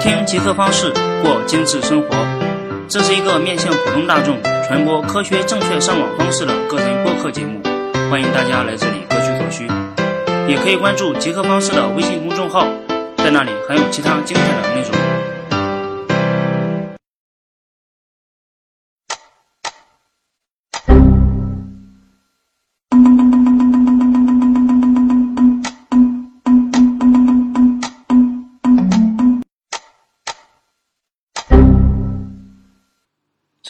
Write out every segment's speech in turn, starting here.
听极客方式过精致生活，这是一个面向普通大众传播科学正确上网方式的个人播客节目，欢迎大家来这里各取所需。也可以关注极客方式的微信公众号，在那里还有其他精彩的内容。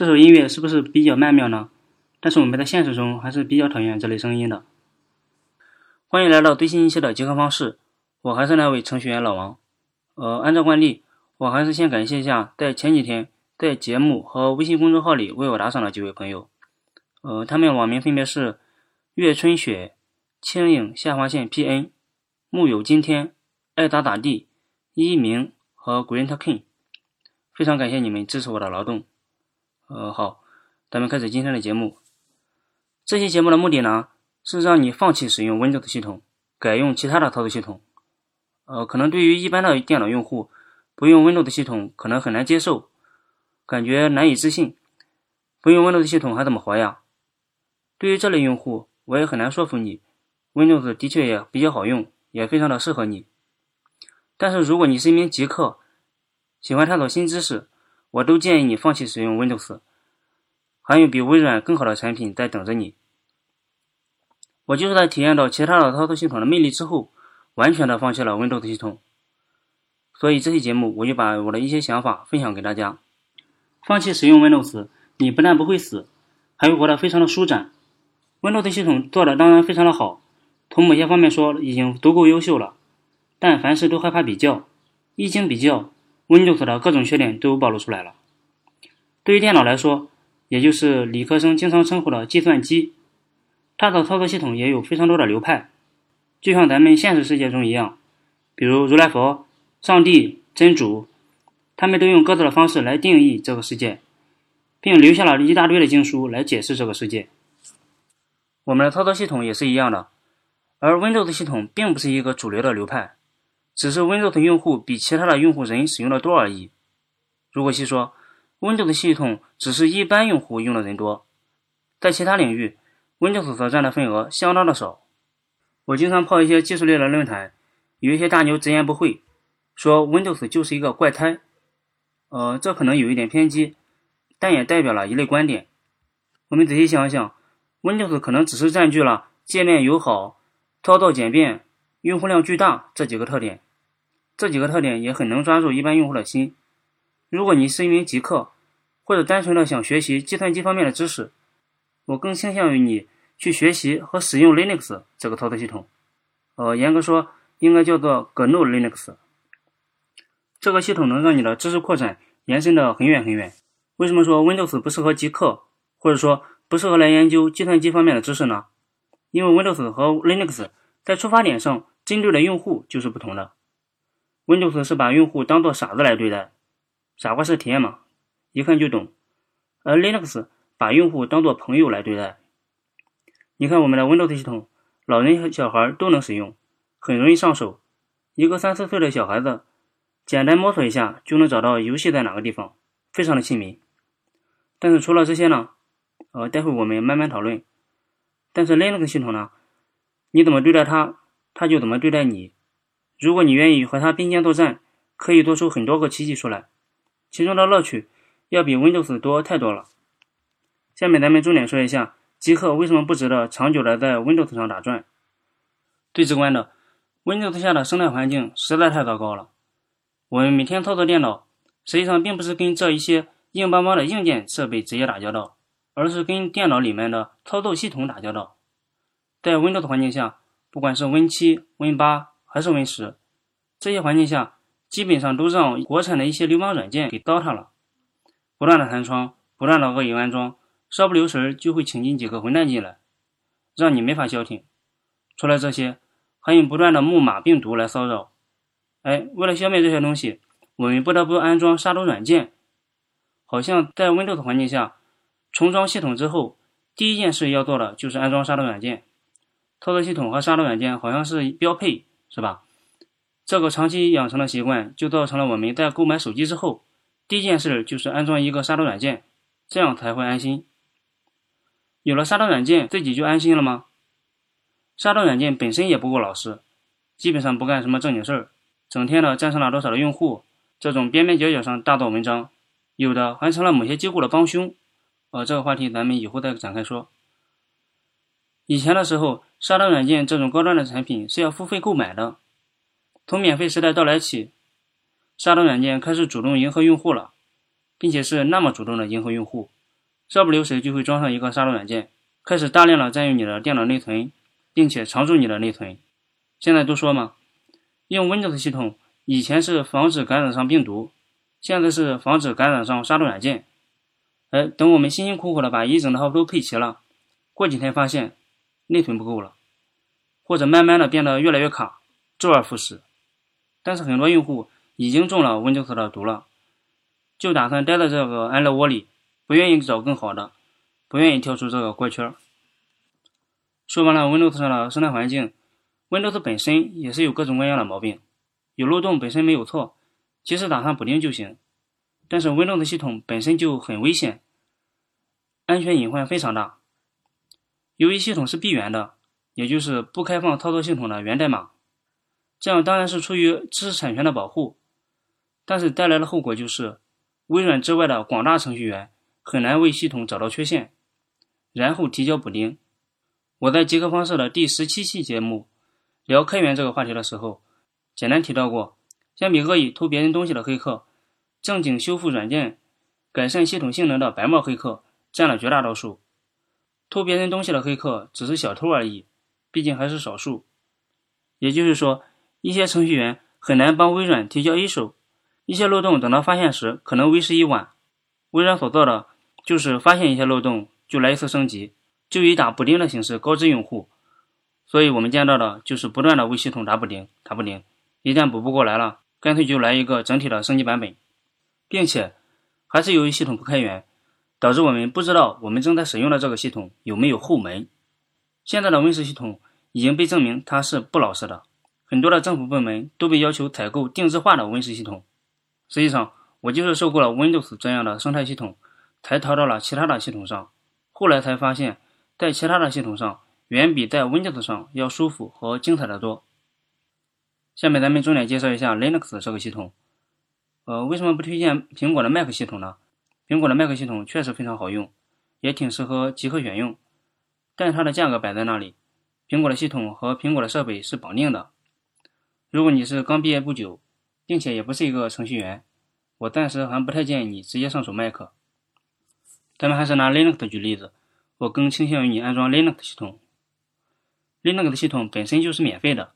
这首音乐是不是比较曼妙呢？但是我们在现实中还是比较讨厌这类声音的。欢迎来到最新一期的集合方式，我还是那位程序员老王。呃，按照惯例，我还是先感谢一下在前几天在节目和微信公众号里为我打赏的几位朋友。呃，他们网名分别是月春雪、青影下划线 PN、木有今天、爱咋咋地、一鸣和 Green King。非常感谢你们支持我的劳动。呃，好，咱们开始今天的节目。这期节目的目的呢，是让你放弃使用 Windows 系统，改用其他的操作系统。呃，可能对于一般的电脑用户，不用 Windows 系统可能很难接受，感觉难以置信。不用 Windows 系统还怎么活呀？对于这类用户，我也很难说服你，Windows 的确也比较好用，也非常的适合你。但是如果你是一名极客，喜欢探索新知识，我都建议你放弃使用 Windows，还有比微软更好的产品在等着你。我就是在体验到其他的操作系统的魅力之后，完全的放弃了 Windows 系统。所以这期节目我就把我的一些想法分享给大家。放弃使用 Windows，你不但不会死，还会活得非常的舒展。Windows 系统做的当然非常的好，从某些方面说已经足够优秀了。但凡事都害怕比较，一经比较。Windows 的各种缺点都暴露出来了。对于电脑来说，也就是理科生经常称呼的计算机，它的操作系统也有非常多的流派，就像咱们现实世界中一样，比如如来佛、上帝、真主，他们都用各自的方式来定义这个世界，并留下了一大堆的经书来解释这个世界。我们的操作系统也是一样的，而 Windows 系统并不是一个主流的流派。只是 Windows 用户比其他的用户人使用的多而已。如果细说，Windows 系统只是一般用户用的人多，在其他领域，Windows 所占的份额相当的少。我经常泡一些技术类的论坛，有一些大牛直言不讳，说 Windows 就是一个怪胎。呃，这可能有一点偏激，但也代表了一类观点。我们仔细想想，Windows 可能只是占据了界面友好、操作简便、用户量巨大这几个特点。这几个特点也很能抓住一般用户的心。如果你是一名极客，或者单纯的想学习计算机方面的知识，我更倾向于你去学习和使用 Linux 这个操作系统。呃，严格说，应该叫做 GNU Linux。这个系统能让你的知识扩展延伸的很远很远。为什么说 Windows 不适合极客，或者说不适合来研究计算机方面的知识呢？因为 Windows 和 Linux 在出发点上针对的用户就是不同的。Windows 是把用户当做傻子来对待，傻瓜式体验嘛，一看就懂。而 Linux 把用户当做朋友来对待。你看我们的 Windows 系统，老人和小孩都能使用，很容易上手。一个三四岁的小孩子，简单摸索一下就能找到游戏在哪个地方，非常的亲民。但是除了这些呢，呃，待会我们慢慢讨论。但是 Linux 系统呢，你怎么对待它，它就怎么对待你。如果你愿意和它并肩作战，可以做出很多个奇迹出来，其中的乐趣要比 Windows 多太多了。下面咱们重点说一下极客为什么不值得长久的在 Windows 上打转。最直观的，Windows 下的生态环境实在太糟糕了。我们每天操作电脑，实际上并不是跟这一些硬邦邦的硬件设备直接打交道，而是跟电脑里面的操作系统打交道。在 Windows 环境下，不管是 Win7、Win8。还是 Win 十，这些环境下基本上都让国产的一些流氓软件给糟蹋了，不断的弹窗，不断的恶意安装，稍不留神就会请进几个混蛋进来，让你没法消停。除了这些，还有不断的木马病毒来骚扰。哎，为了消灭这些东西，我们不得不安装杀毒软件。好像在 Windows 环境下重装系统之后，第一件事要做的就是安装杀毒软件。操作系统和杀毒软件好像是标配。是吧？这个长期养成的习惯，就造成了我们在购买手机之后，第一件事就是安装一个杀毒软件，这样才会安心。有了杀毒软件，自己就安心了吗？杀毒软件本身也不够老实，基本上不干什么正经事儿，整天的战胜了多少的用户，这种边边角角上大做文章，有的还成了某些机构的帮凶。呃，这个话题咱们以后再展开说。以前的时候，杀毒软件这种高端的产品是要付费购买的。从免费时代到来起，杀毒软件开始主动迎合用户了，并且是那么主动的迎合用户，稍不留神就会装上一个杀毒软件，开始大量的占用你的电脑内存。并且常驻你的内存。现在都说嘛，用 Windows 系统以前是防止感染上病毒，现在是防止感染上杀毒软件。哎，等我们辛辛苦苦的把一整套都配齐了，过几天发现内存不够了，或者慢慢的变得越来越卡，周而复始。但是很多用户已经中了 Windows 的毒了，就打算待在这个安乐窝里，不愿意找更好的，不愿意跳出这个怪圈。说完了 Windows 上的生态环境，Windows 本身也是有各种各样的毛病，有漏洞本身没有错，及时打上补丁就行。但是 Windows 系统本身就很危险，安全隐患非常大。由于系统是闭源的，也就是不开放操作系统的源代码，这样当然是出于知识产权的保护，但是带来的后果就是，微软之外的广大程序员很难为系统找到缺陷，然后提交补丁。我在极客方式的第十七期节目聊开源这个话题的时候，简单提到过，相比恶意偷别人东西的黑客，正经修复软件、改善系统性能的白帽黑客占了绝大多数。偷别人东西的黑客只是小偷而已，毕竟还是少数。也就是说，一些程序员很难帮微软提交 A 手，一些漏洞等到发现时可能为时已晚。微软所做的就是发现一些漏洞就来一次升级。就以打补丁的形式告知用户，所以我们见到的就是不断的为系统打补丁、打补丁，一旦补不过来了，干脆就来一个整体的升级版本，并且还是由于系统不开源，导致我们不知道我们正在使用的这个系统有没有后门。现在的 Win 十系统已经被证明它是不老实的，很多的政府部门都被要求采购定制化的 Win 十系统。实际上，我就是受够了 Windows 这样的生态系统，才逃到了其他的系统上，后来才发现。在其他的系统上，远比在 Windows 上要舒服和精彩的多。下面咱们重点介绍一下 Linux 这个系统。呃，为什么不推荐苹果的 Mac 系统呢？苹果的 Mac 系统确实非常好用，也挺适合极客选用，但它的价格摆在那里，苹果的系统和苹果的设备是绑定的。如果你是刚毕业不久，并且也不是一个程序员，我暂时还不太建议你直接上手 Mac。咱们还是拿 Linux 举例子。我更倾向于你安装 Linux 系统。Linux 系统本身就是免费的，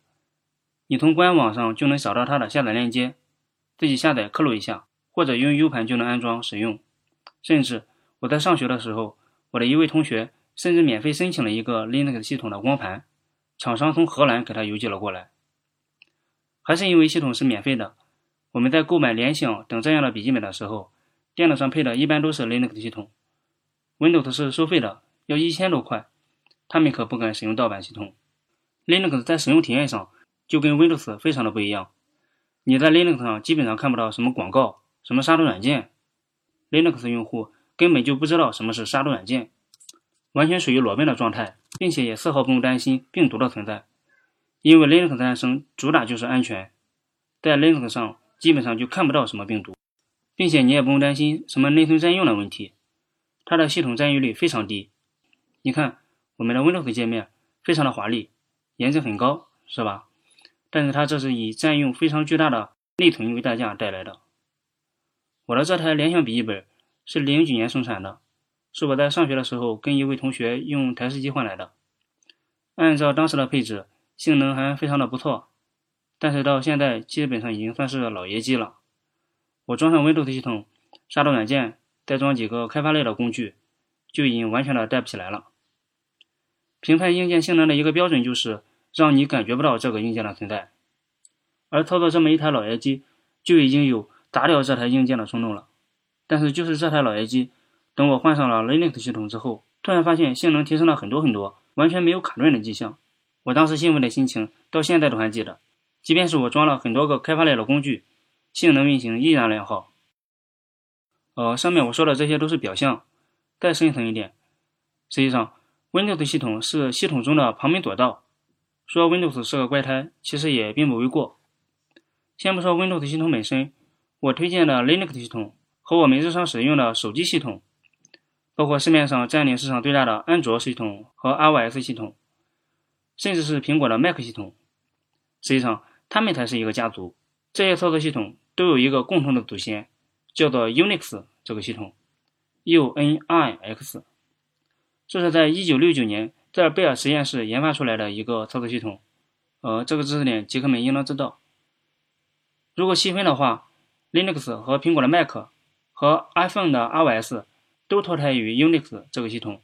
你从官网上就能找到它的下载链接，自己下载刻录一下，或者用 U 盘就能安装使用。甚至我在上学的时候，我的一位同学甚至免费申请了一个 Linux 系统的光盘，厂商从荷兰给他邮寄了过来。还是因为系统是免费的，我们在购买联想等这样的笔记本的时候，电脑上配的一般都是 Linux 系统，Windows 是收费的。要一千多块，他们可不敢使用盗版系统。Linux 在使用体验上就跟 Windows 非常的不一样。你在 Linux 上基本上看不到什么广告、什么杀毒软件。Linux 用户根本就不知道什么是杀毒软件，完全属于裸奔的状态，并且也丝毫不用担心病毒的存在，因为 Linux 诞生主打就是安全，在 Linux 上基本上就看不到什么病毒，并且你也不用担心什么内存占用的问题，它的系统占用率非常低。你看，我们的 Windows 界面非常的华丽，颜值很高，是吧？但是它这是以占用非常巨大的内存为代价带来的。我的这台联想笔记本是零几年生产的，是我在上学的时候跟一位同学用台式机换来的。按照当时的配置，性能还非常的不错，但是到现在基本上已经算是老爷机了。我装上 Windows 系统，杀毒软件，再装几个开发类的工具，就已经完全的带不起来了。评判硬件性能的一个标准就是让你感觉不到这个硬件的存在，而操作这么一台老爷机，就已经有砸掉这台硬件的冲动了。但是就是这台老爷机，等我换上了 Linux 系统之后，突然发现性能提升了很多很多，完全没有卡顿的迹象。我当时兴奋的心情到现在都还记得，即便是我装了很多个开发类的工具，性能运行依然良好。呃，上面我说的这些都是表象，再深层一点，实际上 Windows 系统是系统中的旁门左道。说 Windows 是个怪胎，其实也并不为过。先不说 Windows 系统本身，我推荐的 Linux 系统和我们日常使用的手机系统，包括市面上占领市场最大的安卓系统和 iOS 系统，甚至是苹果的 Mac 系统，实际上它们才是一个家族。这些操作系统都有一个共同的祖先，叫做 Unix 这个系统，U-N-I-X。这是在1969年。在贝尔实验室研发出来的一个操作系统，呃，这个知识点极客们应当知道。如果细分的话，Linux 和苹果的 Mac 和 iPhone 的 iOS 都脱胎于 Unix 这个系统，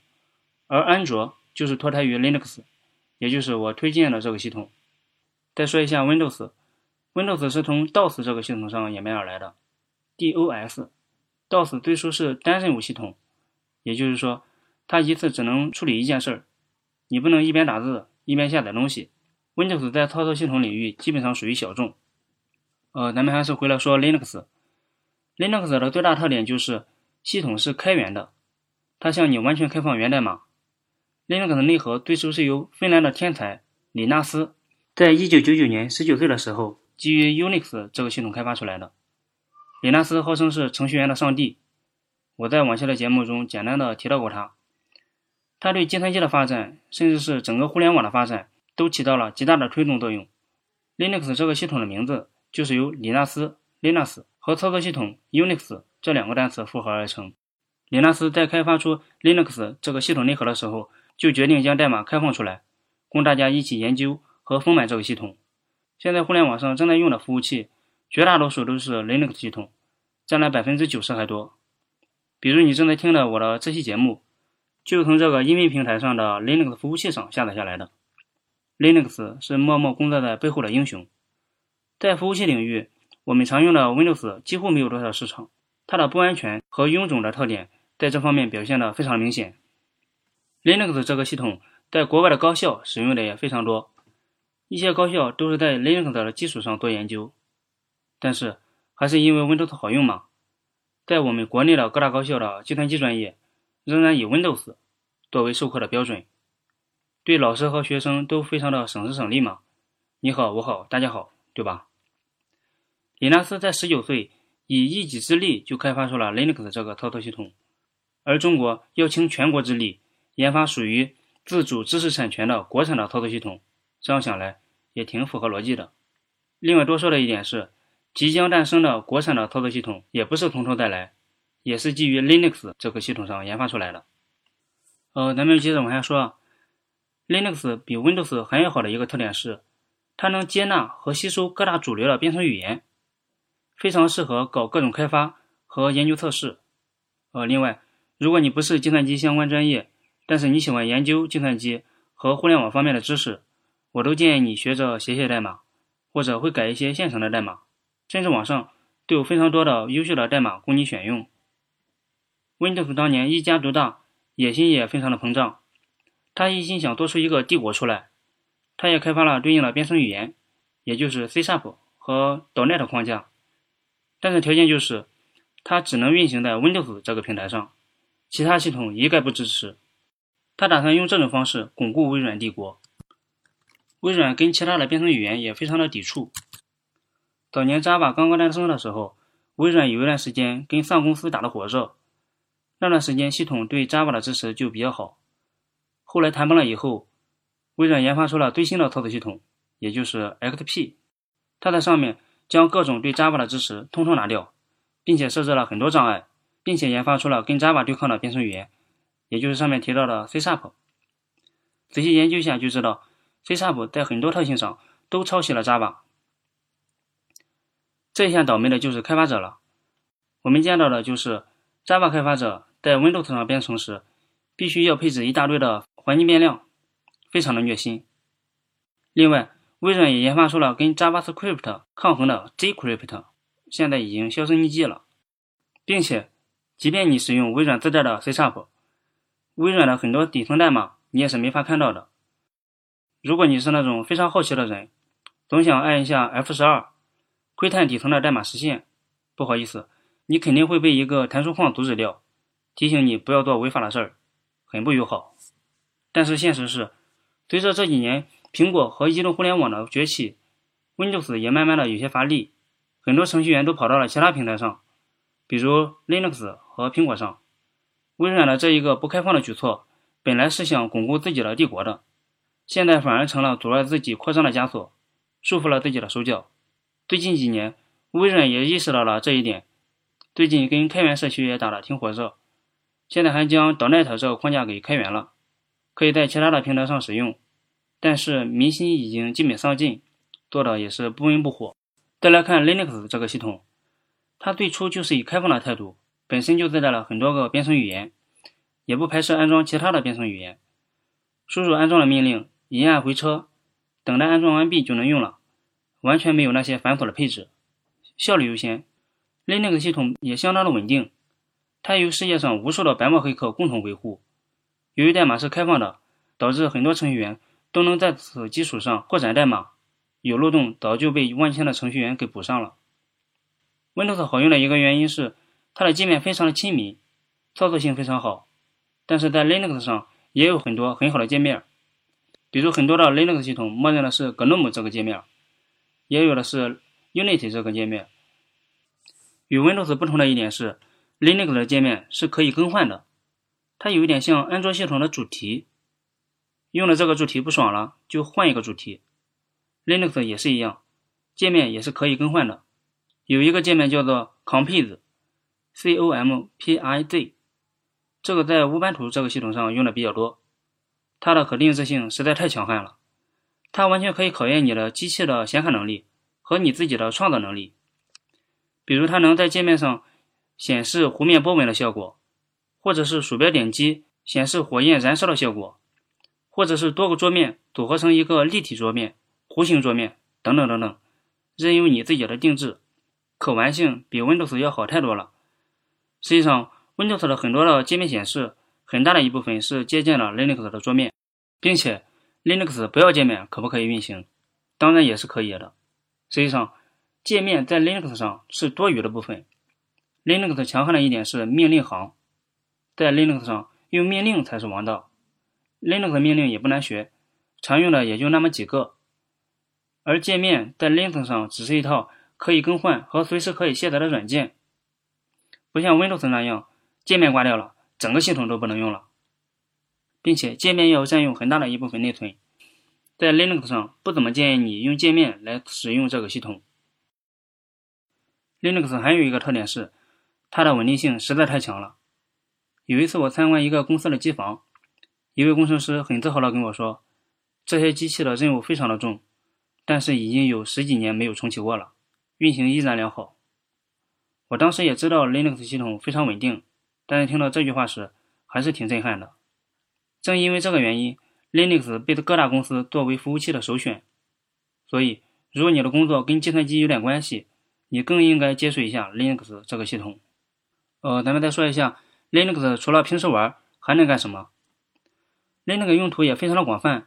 而安卓就是脱胎于 Linux，也就是我推荐的这个系统。再说一下 Windows，Windows 是从 DOS 这个系统上演变而来的，DOS，DOS 最初是单任务系统，也就是说，它一次只能处理一件事儿。你不能一边打字一边下载东西。Windows 在操作系统领域基本上属于小众。呃，咱们还是回来说 Linux。Linux 的最大特点就是系统是开源的，它向你完全开放源代码。Linux 的内核最初是由芬兰的天才李纳斯，在一九九九年十九岁的时候，基于 Unix 这个系统开发出来的。李纳斯号称是程序员的上帝，我在往期的节目中简单的提到过他。它对计算机的发展，甚至是整个互联网的发展，都起到了极大的推动作用。Linux 这个系统的名字就是由李纳斯 （Linux） 和操作系统 Unix 这两个单词复合而成。李纳斯在开发出 Linux 这个系统内核的时候，就决定将代码开放出来，供大家一起研究和丰满这个系统。现在互联网上正在用的服务器，绝大多数都是 Linux 系统，占了百分之九十还多。比如你正在听的我的这期节目。就是从这个音频平台上的 Linux 服务器上下载下来的。Linux 是默默工作在背后的英雄。在服务器领域，我们常用的 Windows 几乎没有多少市场。它的不安全和臃肿的特点在这方面表现的非常明显。Linux 这个系统在国外的高校使用的也非常多，一些高校都是在 Linux 的基础上做研究。但是还是因为 Windows 好用嘛，在我们国内的各大高校的计算机专业。仍然以 Windows 作为授课的标准，对老师和学生都非常的省时省力嘛。你好，我好，大家好，对吧？李纳斯在十九岁以一己之力就开发出了 Linux 这个操作系统，而中国要倾全国之力研发属于自主知识产权的国产的操作系统，这样想来也挺符合逻辑的。另外多说的一点是，即将诞生的国产的操作系统也不是从头再来。也是基于 Linux 这个系统上研发出来的。呃，咱们接着往下说，Linux 比 Windows 还要好的一个特点是，它能接纳和吸收各大主流的编程语言，非常适合搞各种开发和研究测试。呃，另外，如果你不是计算机相关专业，但是你喜欢研究计算机和互联网方面的知识，我都建议你学着写写代码，或者会改一些现成的代码，甚至网上都有非常多的优秀的代码供你选用。Windows 当年一家独大，野心也非常的膨胀。他一心想做出一个帝国出来，他也开发了对应的编程语言，也就是 C# 和 .NET 框架。但是条件就是，它只能运行在 Windows 这个平台上，其他系统一概不支持。他打算用这种方式巩固微软帝国。微软跟其他的编程语言也非常的抵触。早年 Java 刚刚诞生的时候，微软有一段时间跟 Sun 公司打得火热。那段时间，系统对 Java 的支持就比较好。后来谈崩了以后，微软研发出了最新的操作系统，也就是 XP。它在上面将各种对 Java 的支持通通拿掉，并且设置了很多障碍，并且研发出了跟 Java 对抗的编程语言，也就是上面提到的 C Sharp。仔细研究一下就知道 cesap 在很多特性上都抄袭了 Java。这一下倒霉的就是开发者了。我们见到的就是 Java 开发者。在 Windows 上编程时，必须要配置一大堆的环境变量，非常的虐心。另外，微软也研发出了跟 JavaScript 抗衡的 JCrypt，现在已经销声匿迹了。并且，即便你使用微软自带的 C#，微软的很多底层代码你也是没法看到的。如果你是那种非常好奇的人，总想按一下 F 十二，窥探底层的代码实现。不好意思，你肯定会被一个弹出框阻止掉，提醒你不要做违法的事儿，很不友好。但是现实是，随着这几年苹果和移动互联网的崛起，Windows 也慢慢的有些乏力，很多程序员都跑到了其他平台上，比如 Linux 和苹果上。微软的这一个不开放的举措，本来是想巩固自己的帝国的，现在反而成了阻碍自己扩张的枷锁。束缚了自己的手脚。最近几年，微软也意识到了这一点，最近跟开源社区也打得挺火热。现在还将 Donet 这个框架给开源了，可以在其他的平台上使用。但是民心已经基本丧尽，做的也是不温不火。再来看 Linux 这个系统，它最初就是以开放的态度，本身就自带了很多个编程语言，也不排斥安装其他的编程语言。输入安装的命令，一按回车。等待安装完毕就能用了，完全没有那些繁琐的配置，效率优先。Linux 系统也相当的稳定，它由世界上无数的白帽黑客共同维护。由于代码是开放的，导致很多程序员都能在此基础上扩展代码，有漏洞早就被万千的程序员给补上了。Windows 好用的一个原因是它的界面非常的亲民，操作性非常好，但是在 Linux 上也有很多很好的界面。比如很多的 Linux 系统默认的是 GNOME 这个界面，也有的是 Unity 这个界面。与 Windows 不同的一点是，Linux 的界面是可以更换的，它有一点像安卓系统的主题，用了这个主题不爽了就换一个主题。Linux 也是一样，界面也是可以更换的。有一个界面叫做 Compiz，C O M P I Z，这个在乌班图这个系统上用的比较多。它的可定制性实在太强悍了，它完全可以考验你的机器的显卡能力和你自己的创造能力。比如，它能在界面上显示弧面波纹的效果，或者是鼠标点击显示火焰燃烧的效果，或者是多个桌面组合成一个立体桌面、弧形桌面等等等等，任由你自己的定制，可玩性比 Windows 要好太多了。实际上，Windows 的很多的界面显示。很大的一部分是借鉴了 Linux 的桌面，并且 Linux 不要界面可不可以运行？当然也是可以的。实际上，界面在 Linux 上是多余的部分。Linux 强悍的一点是命令行，在 Linux 上用命令才是王道。Linux 命令也不难学，常用的也就那么几个。而界面在 Linux 上只是一套可以更换和随时可以卸载的软件，不像 Windows 那样，界面挂掉了。整个系统都不能用了，并且界面要占用很大的一部分内存，在 Linux 上不怎么建议你用界面来使用这个系统。Linux 还有一个特点是，它的稳定性实在太强了。有一次我参观一个公司的机房，一位工程师很自豪地跟我说，这些机器的任务非常的重，但是已经有十几年没有重启过了，运行依然良好。我当时也知道 Linux 系统非常稳定。但是听到这句话时，还是挺震撼的。正因为这个原因，Linux 被各大公司作为服务器的首选。所以，如果你的工作跟计算机有点关系，你更应该接触一下 Linux 这个系统。呃，咱们再说一下，Linux 除了平时玩还能干什么？Linux 用途也非常的广泛，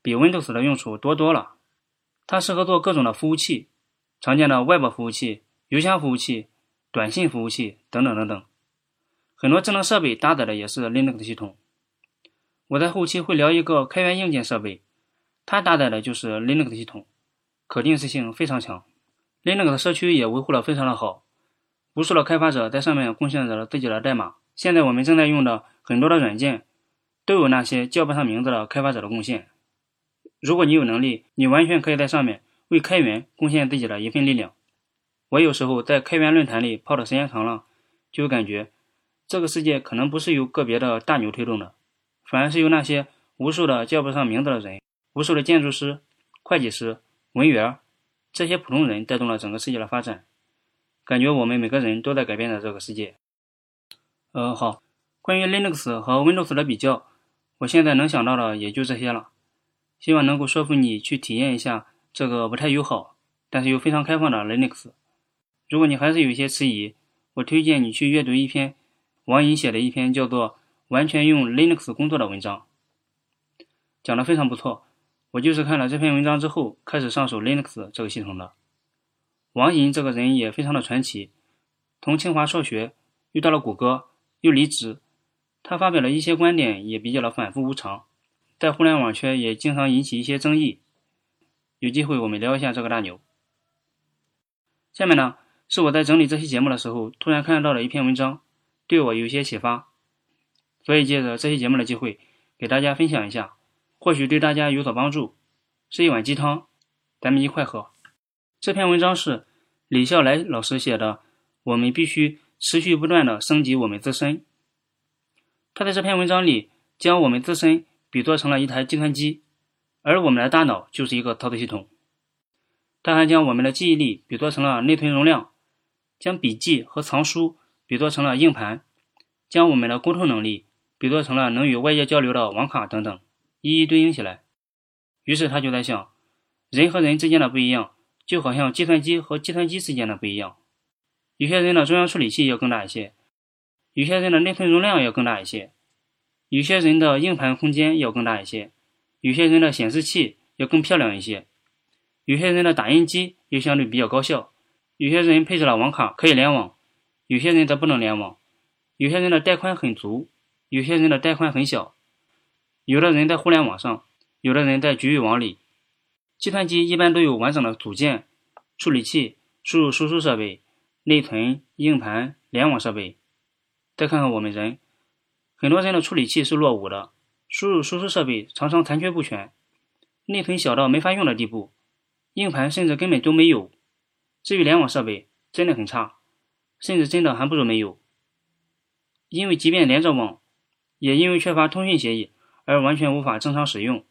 比 Windows 的用处多多了。它适合做各种的服务器，常见的 Web 服务器、邮箱服务器、短信服务器等等等等。很多智能设备搭载的也是 Linux 系统。我在后期会聊一个开源硬件设备，它搭载的就是 Linux 系统，可定制性非常强。Linux 的社区也维护的非常的好，无数的开发者在上面贡献着自己的代码。现在我们正在用的很多的软件，都有那些叫不上名字的开发者的贡献。如果你有能力，你完全可以在上面为开源贡献自己的一份力量。我有时候在开源论坛里泡的时间长了，就感觉。这个世界可能不是由个别的大牛推动的，反而是由那些无数的叫不上名字的人，无数的建筑师、会计师、文员这些普通人带动了整个世界的发展。感觉我们每个人都在改变着这个世界。呃，好，关于 Linux 和 Windows 的比较，我现在能想到的也就这些了。希望能够说服你去体验一下这个不太友好，但是又非常开放的 Linux。如果你还是有一些迟疑，我推荐你去阅读一篇。王莹写的一篇叫做《完全用 Linux 工作》的文章，讲的非常不错。我就是看了这篇文章之后开始上手 Linux 这个系统的。王莹这个人也非常的传奇，从清华辍学，遇到了谷歌，又离职。他发表了一些观点，也比较的反复无常，在互联网圈也经常引起一些争议。有机会我们聊一下这个大牛。下面呢，是我在整理这期节目的时候突然看到的一篇文章，对我有些启发，所以借着这期节目的机会，给大家分享一下。或许对大家有所帮助，是一碗鸡汤，咱们一块喝。这篇文章是李笑来老师写的，我们必须持续不断的升级我们自身。他在这篇文章里将我们自身比作成了一台计算机，而我们的大脑就是一个操作系统。他还将我们的记忆力比作成了内存容量，将笔记和藏书比作成了硬盘，将我们的沟通能力比作成了能与外界交流的网卡等等。一一对应起来，于是他就在想，人和人之间的不一样，就好像计算机和计算机之间的不一样。有些人的中央处理器要更大一些，有些人的内存容量要更大一些，有些人的硬盘空间要更大一些，有些人的显示器要更漂亮一些，有些人的打印机又相对比较高效，有些人配置了网卡可以联网，有些人则不能联网，有些人的带宽很足，有些人的带宽很小。有的人在互联网上，有的人在局域网里。计算机一般都有完整的组件、处理器、输入输出设备、内存、硬盘、联网设备。再看看我们人，很多人的处理器是落伍的，输入输出设备常常残缺不全，内存小到没法用的地步，硬盘甚至根本都没有。至于联网设备，真的很差，甚至真的还不如没有。因为即便连着网，也因为缺乏通讯协议。而完全无法正常使用。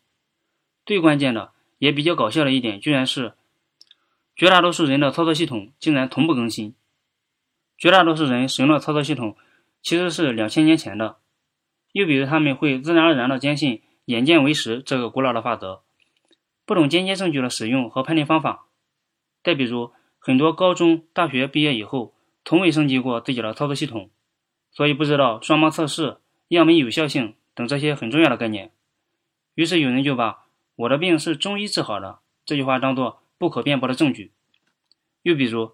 最关键的，也比较搞笑的一点，居然是绝大多数人的操作系统竟然同步更新。绝大多数人使用的操作系统其实是两千年前的。又比如，他们会自然而然地坚信“眼见为实”这个古老的法则，不懂间接证据的使用和判定方法。再比如，很多高中、大学毕业以后，从未升级过自己的操作系统，所以不知道双盲测试、样本有效性。等这些很重要的概念，于是有人就把“我的病是中医治好的”这句话当做不可辩驳的证据。又比如，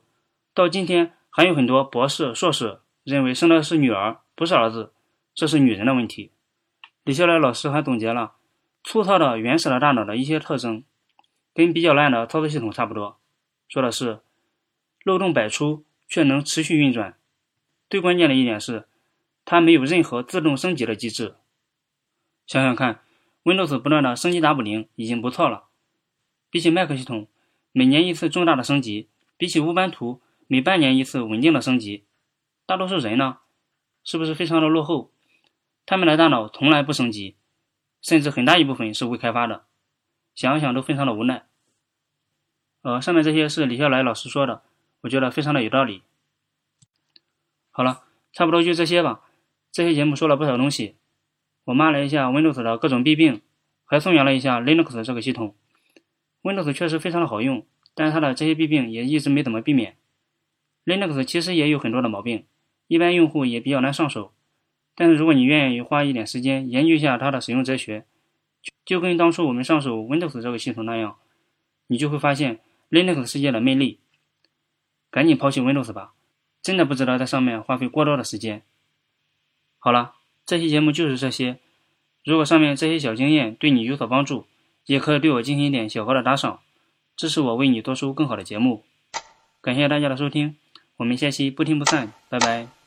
到今天还有很多博士、硕士认为生的是女儿不是儿子，这是女人的问题。李笑来老师还总结了粗糙的原始的大脑的一些特征，跟比较烂的操作系统差不多，说的是漏洞百出却能持续运转。最关键的一点是，它没有任何自动升级的机制。想想看，Windows 不断的升级打补丁已经不错了。比起 Mac 系统每年一次重大的升级，比起乌班图每半年一次稳定的升级，大多数人呢，是不是非常的落后？他们的大脑从来不升级，甚至很大一部分是未开发的。想想都非常的无奈。呃，上面这些是李笑来老师说的，我觉得非常的有道理。好了，差不多就这些吧。这些节目说了不少东西。我骂了一下 Windows 的各种弊病，还颂扬了一下 Linux 这个系统。Windows 确实非常的好用，但是它的这些弊病也一直没怎么避免。Linux 其实也有很多的毛病，一般用户也比较难上手。但是如果你愿意花一点时间研究一下它的使用哲学，就跟当初我们上手 Windows 这个系统那样，你就会发现 Linux 世界的魅力。赶紧抛弃 Windows 吧，真的不值得在上面花费过多的时间。好了。这期节目就是这些。如果上面这些小经验对你有所帮助，也可以对我进行一点小额的打赏，支持我为你做出更好的节目。感谢大家的收听，我们下期不听不散，拜拜。